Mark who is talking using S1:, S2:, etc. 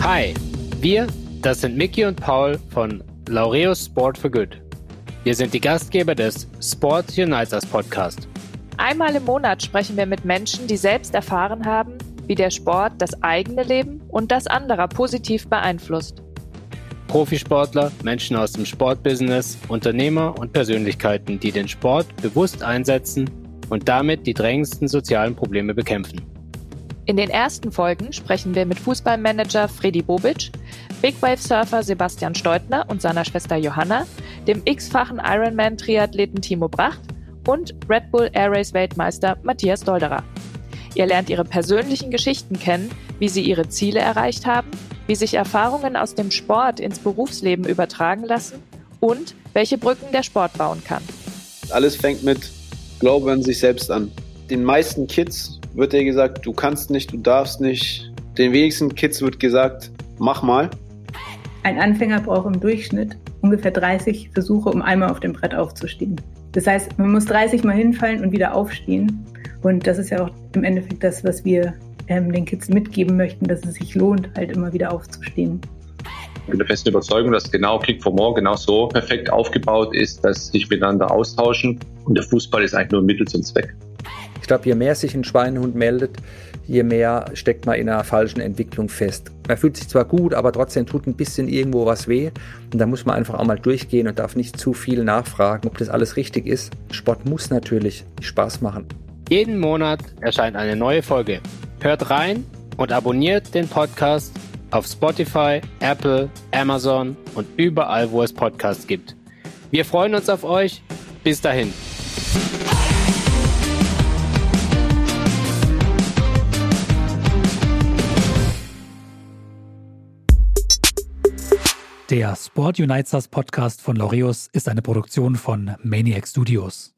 S1: Hi, wir, das sind Mickey und Paul von Laureus Sport for Good. Wir sind die Gastgeber des Sport Unites Us Podcast.
S2: Einmal im Monat sprechen wir mit Menschen, die selbst erfahren haben, wie der Sport das eigene Leben und das anderer positiv beeinflusst.
S1: Profisportler, Menschen aus dem Sportbusiness, Unternehmer und Persönlichkeiten, die den Sport bewusst einsetzen und damit die drängendsten sozialen Probleme bekämpfen.
S2: In den ersten Folgen sprechen wir mit Fußballmanager Freddy Bobic, Big Wave Surfer Sebastian Steutner und seiner Schwester Johanna, dem x-fachen Ironman-Triathleten Timo Bracht und Red Bull Air Race Weltmeister Matthias Dolderer. Ihr lernt ihre persönlichen Geschichten kennen, wie sie ihre Ziele erreicht haben, wie sich Erfahrungen aus dem Sport ins Berufsleben übertragen lassen und welche Brücken der Sport bauen kann.
S3: Alles fängt mit Glaube an sich selbst an. Den meisten Kids wird dir gesagt, du kannst nicht, du darfst nicht. Den wenigsten Kids wird gesagt, mach mal.
S4: Ein Anfänger braucht im Durchschnitt ungefähr 30 Versuche, um einmal auf dem Brett aufzustehen. Das heißt, man muss 30 Mal hinfallen und wieder aufstehen. Und das ist ja auch im Endeffekt das, was wir ähm, den Kids mitgeben möchten, dass es sich lohnt, halt immer wieder aufzustehen.
S5: Ich bin der festen Überzeugung, dass genau Kick for More genau so perfekt aufgebaut ist, dass sich miteinander austauschen. Und der Fußball ist eigentlich nur ein Mittel zum Zweck.
S6: Ich glaube, je mehr sich ein Schweinehund meldet, je mehr steckt man in einer falschen Entwicklung fest. Man fühlt sich zwar gut, aber trotzdem tut ein bisschen irgendwo was weh. Und da muss man einfach auch mal durchgehen und darf nicht zu viel nachfragen, ob das alles richtig ist. Sport muss natürlich Spaß machen.
S1: Jeden Monat erscheint eine neue Folge. Hört rein und abonniert den Podcast auf Spotify, Apple, Amazon und überall, wo es Podcasts gibt. Wir freuen uns auf euch. Bis dahin.
S7: Der Sport Unites Podcast von Laureus ist eine Produktion von Maniac Studios.